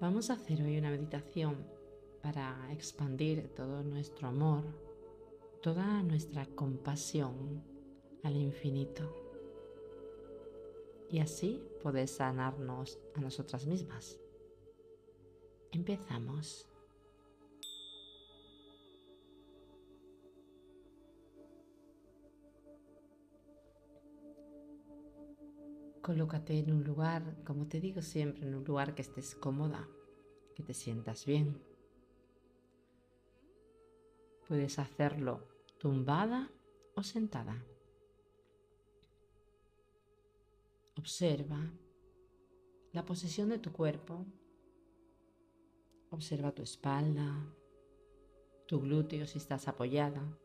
Vamos a hacer hoy una meditación para expandir todo nuestro amor, toda nuestra compasión al infinito. Y así poder sanarnos a nosotras mismas. Empezamos. Colócate en un lugar, como te digo siempre, en un lugar que estés cómoda, que te sientas bien. Puedes hacerlo tumbada o sentada. Observa la posición de tu cuerpo. Observa tu espalda, tu glúteo si estás apoyada,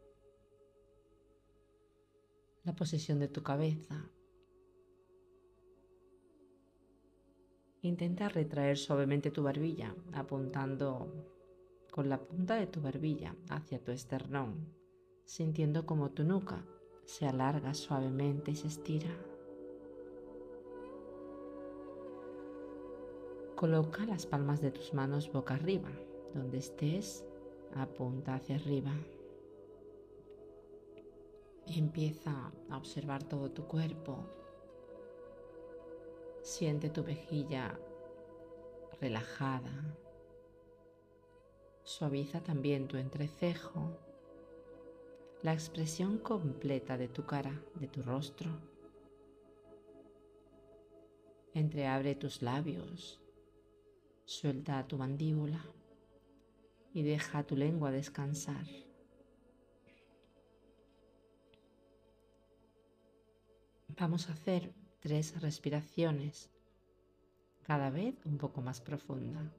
la posición de tu cabeza Intenta retraer suavemente tu barbilla, apuntando con la punta de tu barbilla hacia tu esternón, sintiendo como tu nuca se alarga suavemente y se estira. Coloca las palmas de tus manos boca arriba, donde estés, apunta hacia arriba. empieza a observar todo tu cuerpo, Siente tu mejilla relajada. Suaviza también tu entrecejo, la expresión completa de tu cara, de tu rostro. Entreabre tus labios, suelta tu mandíbula y deja tu lengua descansar. Vamos a hacer tres respiraciones, cada vez un poco más profunda.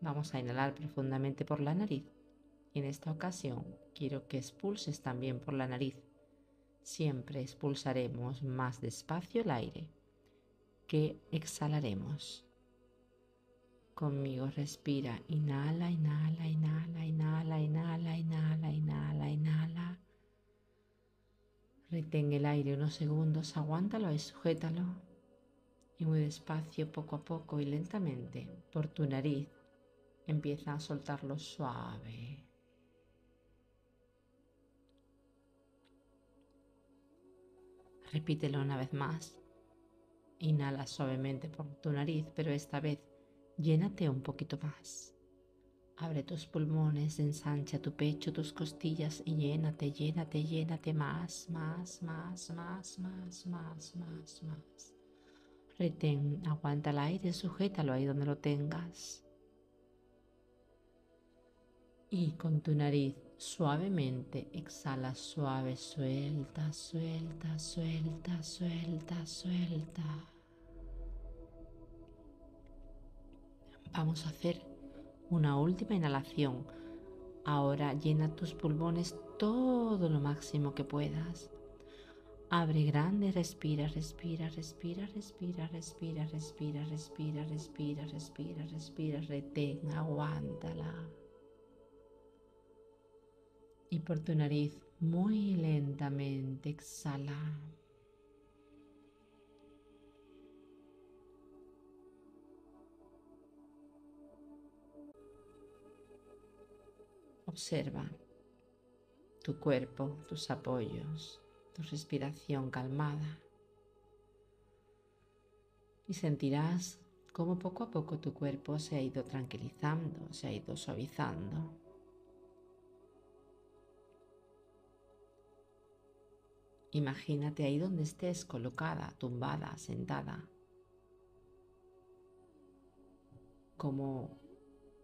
Vamos a inhalar profundamente por la nariz y en esta ocasión quiero que expulses también por la nariz. Siempre expulsaremos más despacio el aire que exhalaremos. Conmigo respira, inhala, inhala, inhala, inhala, inhala, inhala, inhala, inhala. Retén el aire unos segundos, aguántalo y sujétalo. Y muy despacio, poco a poco y lentamente, por tu nariz, empieza a soltarlo suave. Repítelo una vez más. Inhala suavemente por tu nariz, pero esta vez llénate un poquito más. Abre tus pulmones, ensancha tu pecho, tus costillas y llénate, llénate, llénate más, más, más, más, más, más, más, más. Retén, aguanta el aire, sujétalo ahí donde lo tengas. Y con tu nariz suavemente exhala suave, suelta, suelta, suelta, suelta, suelta. Vamos a hacer una última inhalación. Ahora llena tus pulmones todo lo máximo que puedas. Abre grande, respira, respira, respira, respira, respira, respira, respira, respira, respira, respira, retén, aguántala. Y por tu nariz muy lentamente exhala. Observa tu cuerpo, tus apoyos, tu respiración calmada y sentirás cómo poco a poco tu cuerpo se ha ido tranquilizando, se ha ido suavizando. Imagínate ahí donde estés colocada, tumbada, sentada, como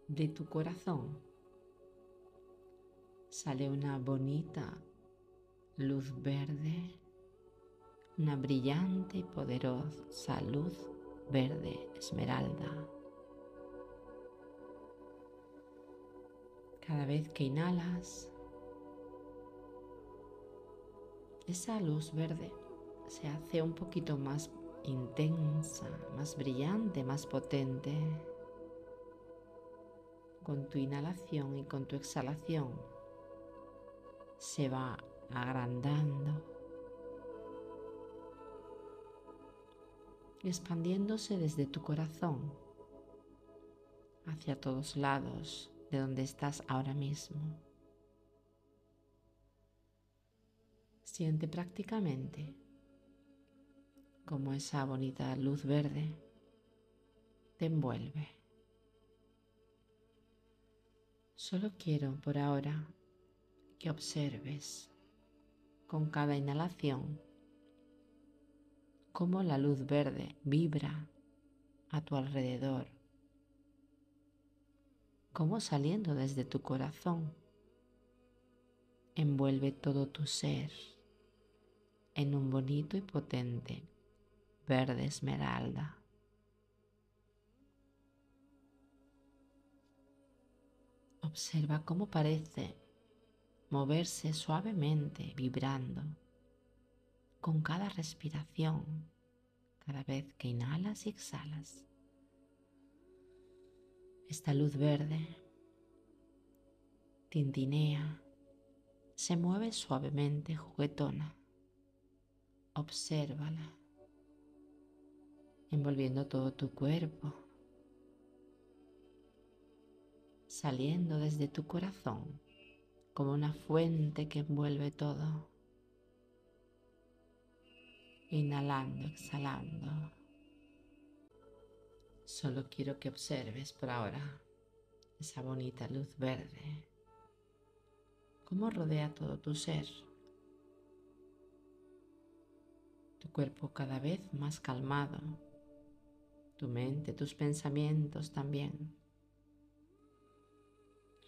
de tu corazón sale una bonita luz verde, una brillante y poderosa luz verde esmeralda. Cada vez que inhalas, esa luz verde se hace un poquito más intensa, más brillante, más potente. Con tu inhalación y con tu exhalación se va agrandando. expandiéndose desde tu corazón hacia todos lados de donde estás ahora mismo. Siente prácticamente como esa bonita luz verde te envuelve. Solo quiero por ahora que observes con cada inhalación cómo la luz verde vibra a tu alrededor, cómo saliendo desde tu corazón envuelve todo tu ser en un bonito y potente verde esmeralda. Observa cómo parece moverse suavemente, vibrando, con cada respiración, cada vez que inhalas y exhalas. Esta luz verde tintinea, se mueve suavemente, juguetona. Obsérvala, envolviendo todo tu cuerpo, saliendo desde tu corazón como una fuente que envuelve todo. Inhalando, exhalando. Solo quiero que observes por ahora esa bonita luz verde, cómo rodea todo tu ser. Tu cuerpo cada vez más calmado, tu mente, tus pensamientos también.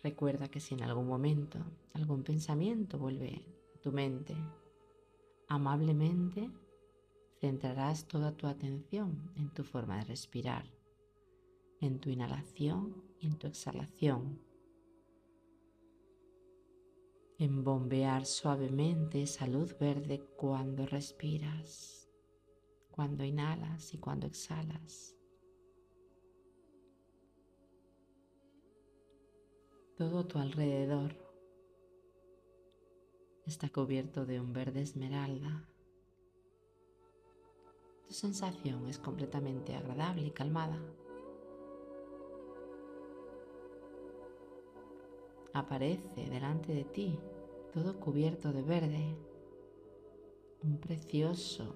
Recuerda que si en algún momento algún pensamiento vuelve a tu mente, amablemente centrarás toda tu atención en tu forma de respirar, en tu inhalación y en tu exhalación, en bombear suavemente esa luz verde cuando respiras, cuando inhalas y cuando exhalas. Todo tu alrededor está cubierto de un verde esmeralda. Tu sensación es completamente agradable y calmada. Aparece delante de ti, todo cubierto de verde, un precioso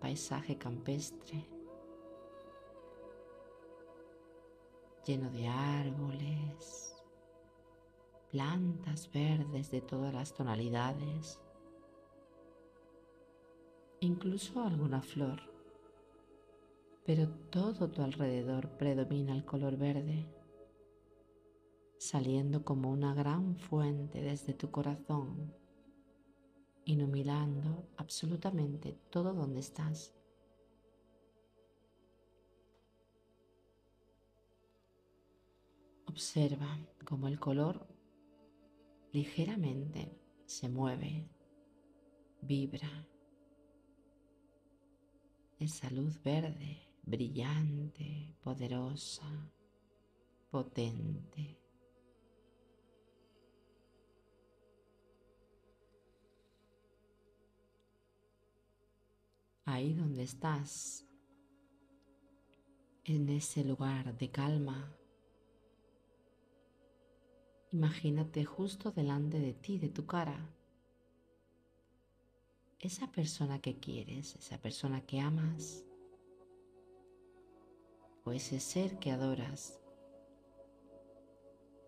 paisaje campestre, lleno de árboles, plantas verdes de todas las tonalidades, incluso alguna flor, pero todo tu alrededor predomina el color verde, saliendo como una gran fuente desde tu corazón, iluminando absolutamente todo donde estás. Observa cómo el color ligeramente se mueve, vibra. Esa luz verde, brillante, poderosa, potente. Ahí donde estás, en ese lugar de calma, Imagínate justo delante de ti, de tu cara, esa persona que quieres, esa persona que amas, o ese ser que adoras.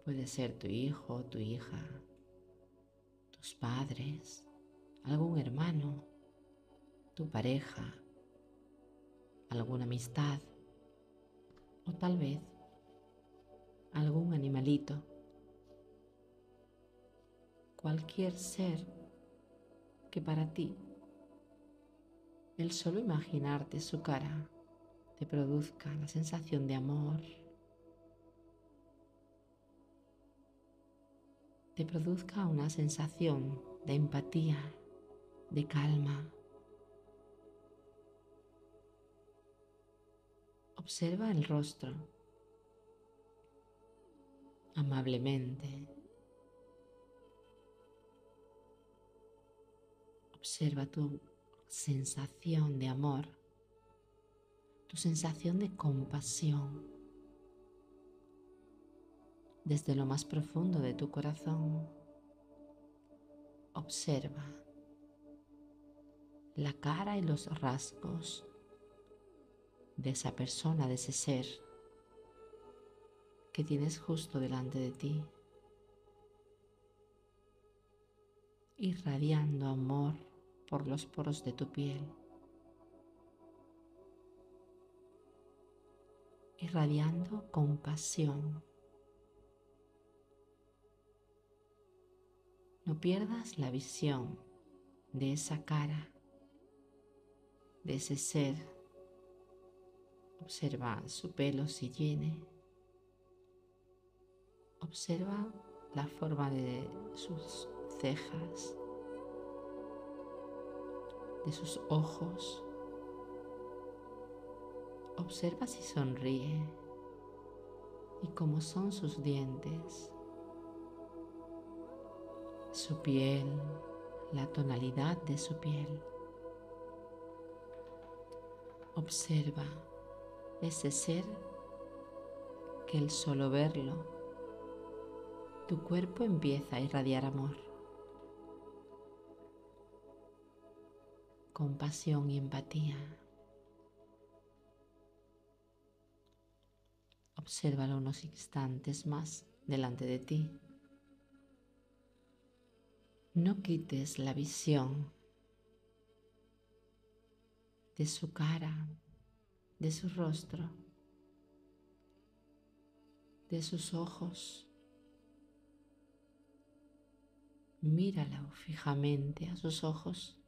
Puede ser tu hijo, tu hija, tus padres, algún hermano, tu pareja, alguna amistad o tal vez algún animalito cualquier ser que para ti. El solo imaginarte su cara te produzca la sensación de amor, te produzca una sensación de empatía, de calma. Observa el rostro amablemente Observa tu sensación de amor tu sensación de compasión desde lo más profundo de tu corazón. Observa la cara y los rasgos de esa persona, de ese ser que tienes justo delante de ti, irradiando amor por los poros de tu piel, irradiando compasión. No pierdas la visión de esa cara, de ese ser. Observa su pelo si llene. Observa la forma de sus cejas, de sus ojos. Observa si sonríe y cómo son sus dientes, su piel, la tonalidad de su piel. Observa ese ser que el solo verlo, tu cuerpo empieza a irradiar amor. Compasión y empatía. Obsérvalo unos instantes más delante de ti. No quites la visión de su cara, de su rostro, de sus ojos. Míralo fijamente a sus ojos.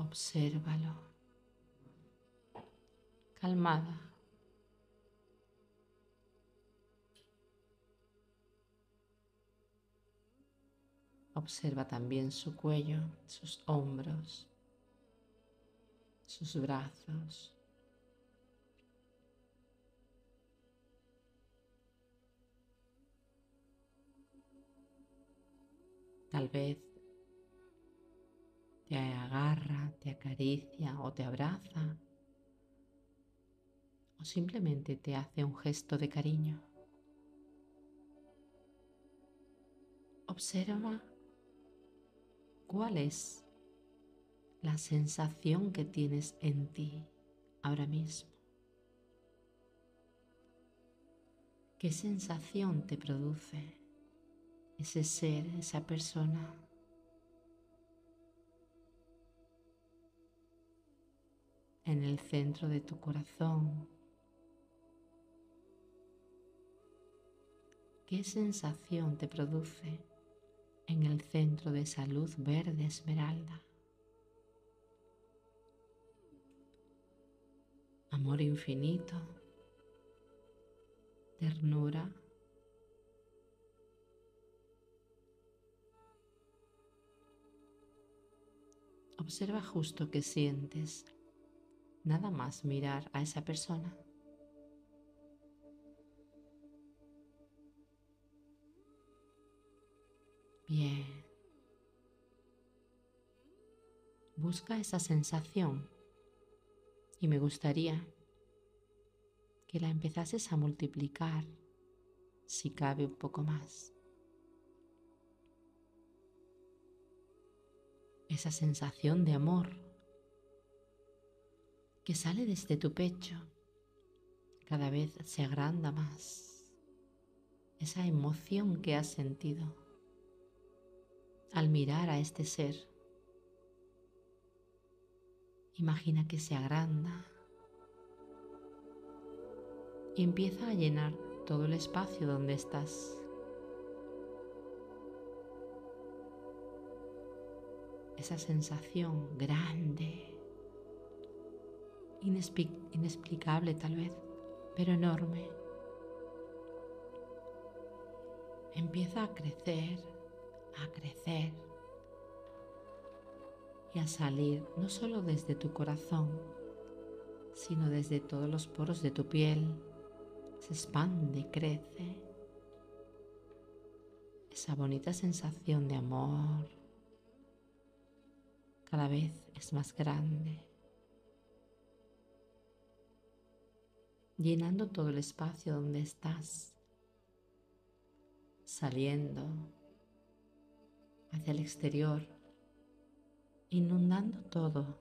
Obsérvalo. Calmada. Observa también su cuello, sus hombros, sus brazos. Tal vez te agarra, te acaricia o te abraza o simplemente te hace un gesto de cariño. Observa cuál es la sensación que tienes en ti ahora mismo. ¿Qué sensación te produce ese ser, esa persona? En el centro de tu corazón. ¿Qué sensación te produce en el centro de esa luz verde esmeralda? Amor infinito, ternura. Observa justo qué sientes nada más mirar a esa persona. Bien. Busca esa sensación y me gustaría que la empezases a multiplicar si cabe un poco más. Esa sensación de amor que sale desde tu pecho cada vez se agranda más. Esa emoción que has sentido al mirar a este ser. Imagina que se agranda y empieza a llenar todo el espacio donde estás. Esa sensación grande inexplicable tal vez, pero enorme. Empieza a crecer, a crecer y a salir no solo desde tu corazón, sino desde todos los poros de tu piel. Se expande crece. Esa bonita sensación de amor, cada vez es más grande, llenando todo el espacio donde estás, saliendo hacia el exterior, inundando todo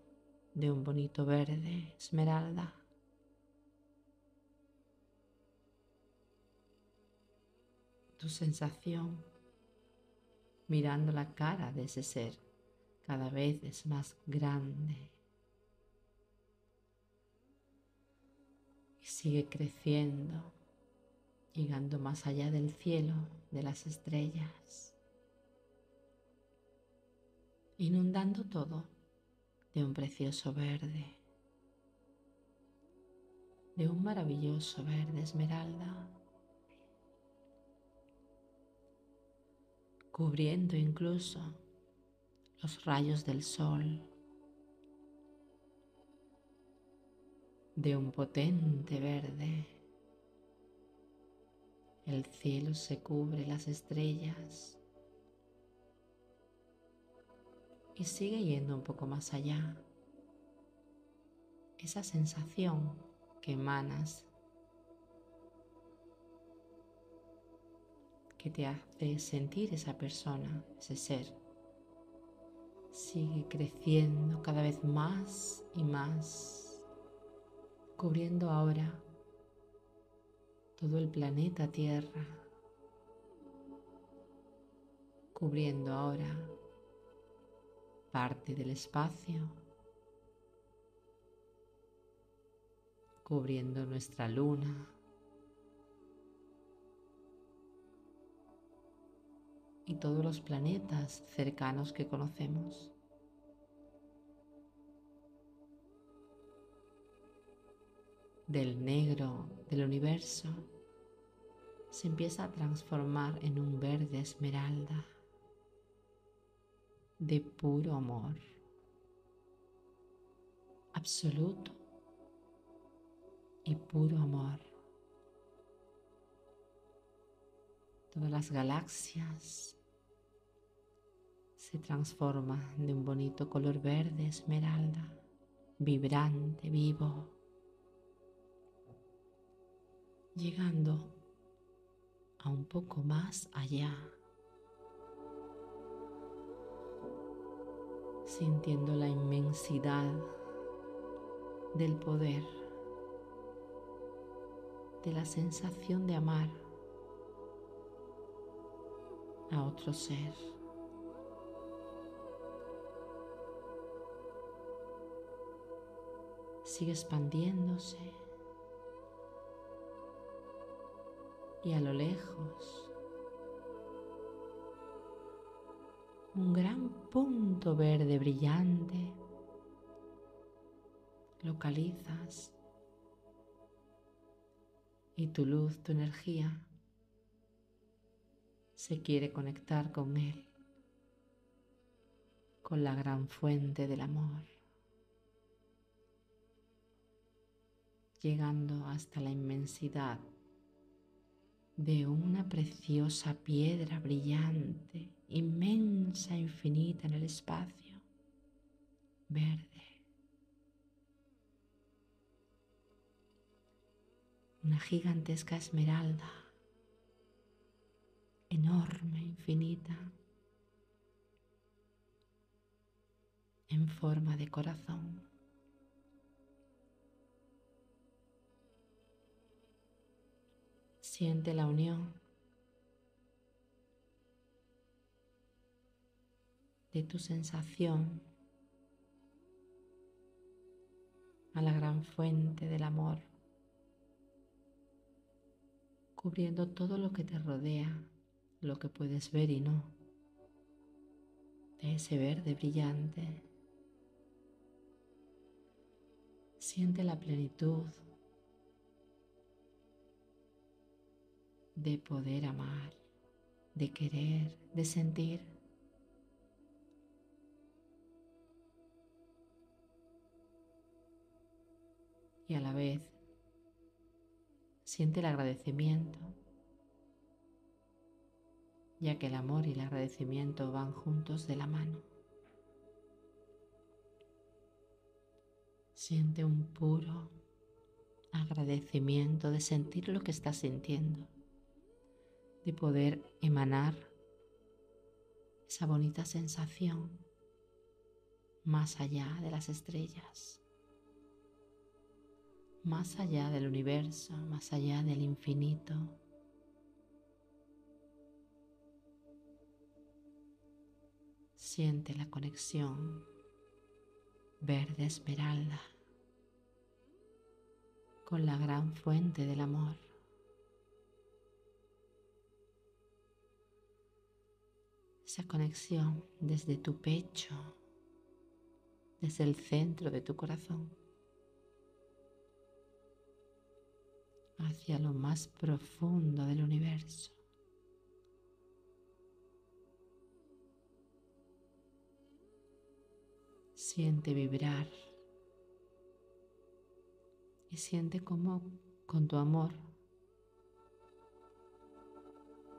de un bonito verde esmeralda. Tu sensación mirando la cara de ese ser cada vez es más grande sigue creciendo, llegando más allá del cielo, de las estrellas, inundando todo de un precioso verde, de un maravilloso verde esmeralda, cubriendo incluso los rayos del sol, de un potente verde. El cielo se cubre las estrellas y sigue yendo un poco más allá. Esa sensación que emanas, que te hace sentir esa persona, ese ser, sigue creciendo cada vez más y más, cubriendo ahora todo el planeta Tierra, cubriendo ahora parte del espacio, cubriendo nuestra luna. y todos los planetas cercanos que conocemos. Del negro del universo se empieza a transformar en un verde esmeralda de puro amor, absoluto y puro amor. Todas las galaxias se transforman de un bonito color verde esmeralda, vibrante, vivo, llegando a un poco más allá sintiendo la inmensidad del poder, de la sensación de amar a otro ser. Sigue expandiéndose y a lo lejos un gran punto verde brillante. Localizas y tu luz, tu energía se quiere conectar con él, con la gran fuente del amor, llegando hasta la inmensidad de una preciosa piedra brillante inmensa, infinita en el espacio, verde. Una gigantesca esmeralda, enorme, infinita, en forma de corazón. Siente la unión de tu sensación a la gran fuente del amor, cubriendo todo lo que te rodea, lo que puedes ver y no, de ese verde brillante. Siente la plenitud de poder amar, de querer, de sentir. y a la vez siente el agradecimiento, ya que el amor y el agradecimiento van juntos de la mano. Siente un puro agradecimiento de sentir lo que estás sintiendo, de poder emanar esa bonita sensación más allá de las estrellas, más allá del universo, más allá del infinito. Siente la conexión verde esmeralda con la gran fuente del amor. Conexión desde tu pecho, desde el centro de tu corazón, hacia lo más profundo del universo. Siente vibrar y siente cómo con tu amor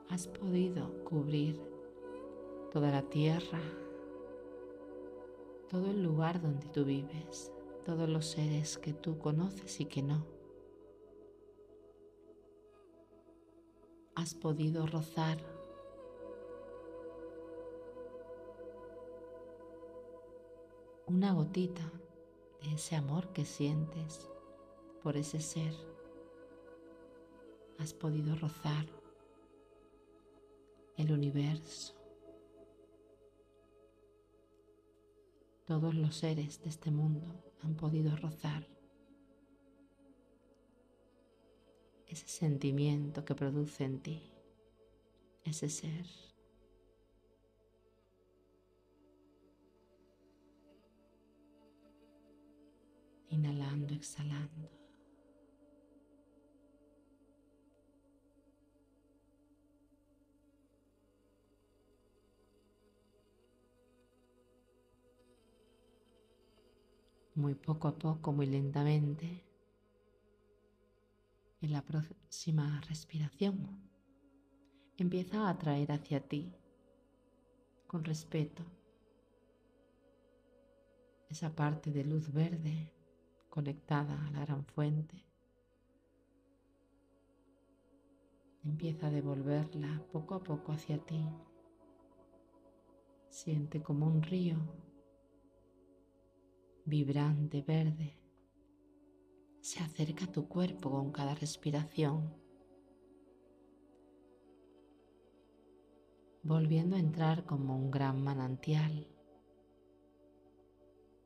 has podido cubrir toda la tierra, todo el lugar donde tú vives, todos los seres que tú conoces y que no. Has podido rozar una gotita de ese amor que sientes por ese ser. Has podido rozar el universo. Todos los seres de este mundo han podido rozar ese sentimiento que produce en ti ese ser. Inhalando, exhalando. Muy poco a poco, muy lentamente. En la próxima respiración, empieza a atraer hacia ti, con respeto, esa parte de luz verde conectada a la gran fuente. Empieza a devolverla poco a poco hacia ti. Siente como un río vibrante verde. Se acerca a tu cuerpo con cada respiración, volviendo a entrar como un gran manantial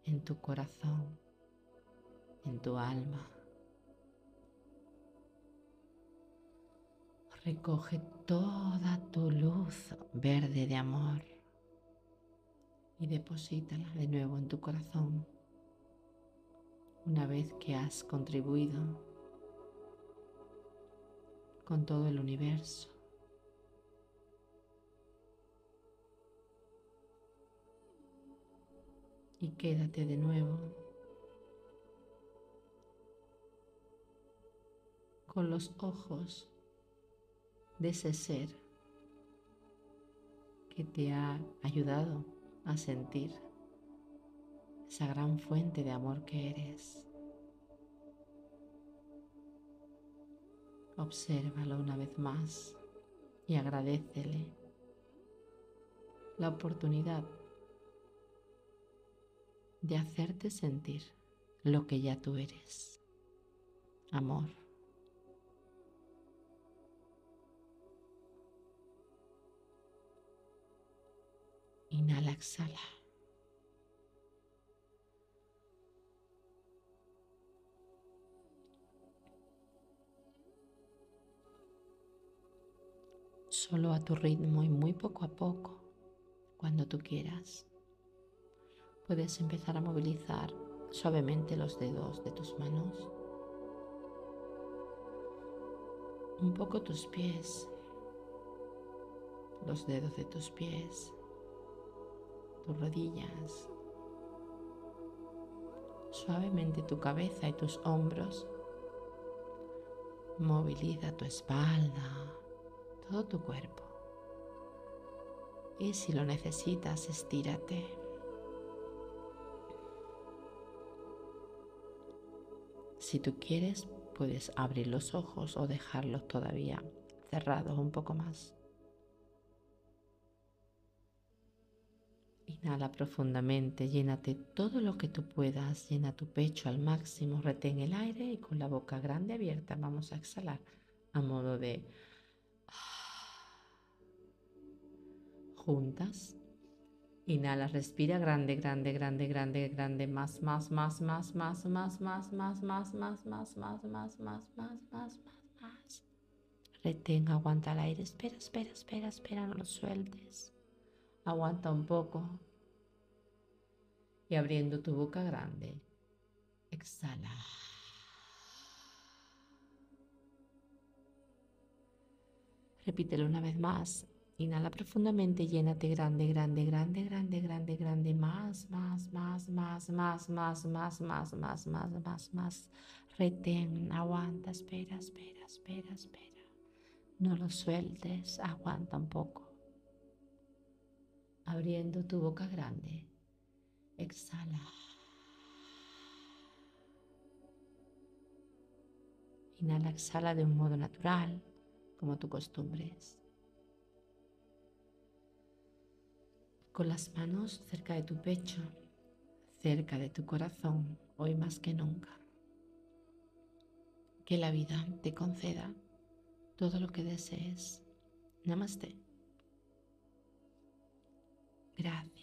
en tu corazón, en tu alma. Recoge toda tu luz verde de amor y deposítala de nuevo en tu corazón una vez que has contribuido con todo el universo. Y quédate de nuevo con los ojos de ese ser que te ha ayudado a sentir esa gran fuente de amor que eres. Obsérvalo una vez más y agradecele la oportunidad de hacerte sentir lo que ya tú eres. Amor. Inhala, exhala. Solo a tu ritmo y muy poco a poco, cuando tú quieras. Puedes empezar a movilizar suavemente los dedos de tus manos, un poco tus pies, los dedos de tus pies, tus rodillas, suavemente tu cabeza y tus hombros. Moviliza tu espalda, todo tu cuerpo. Y si lo necesitas, estírate. Si tú quieres, puedes abrir los ojos o dejarlos todavía cerrados un poco más. Inhala profundamente, llénate todo lo que tú puedas, llena tu pecho al máximo, retén el aire y con la boca grande abierta vamos a exhalar a modo de juntas. Inhala, respira grande, grande, grande, grande, grande, más, más, más, más, más, más, más, más, más, más, más, más, más, más, más, más, más, más. Retén, aguanta el aire, espera, espera, espera, espera, no lo sueltes. Aguanta un poco. Y abriendo tu boca grande, exhala. Repítelo una vez más. Inhala profundamente, llénate grande, grande, grande, grande, grande, grande, más, más, más, más, más, más, más, más, más, más, más, más. Retén, aguanta, espera, espera, espera, espera. No lo sueltes, aguanta un poco. Abriendo tu boca grande, exhala. Inhala, exhala de un modo natural, como tu costumbre con las manos cerca de tu pecho, cerca de tu corazón, hoy más que nunca. Que la vida te conceda todo lo que desees. Namaste. Gracias.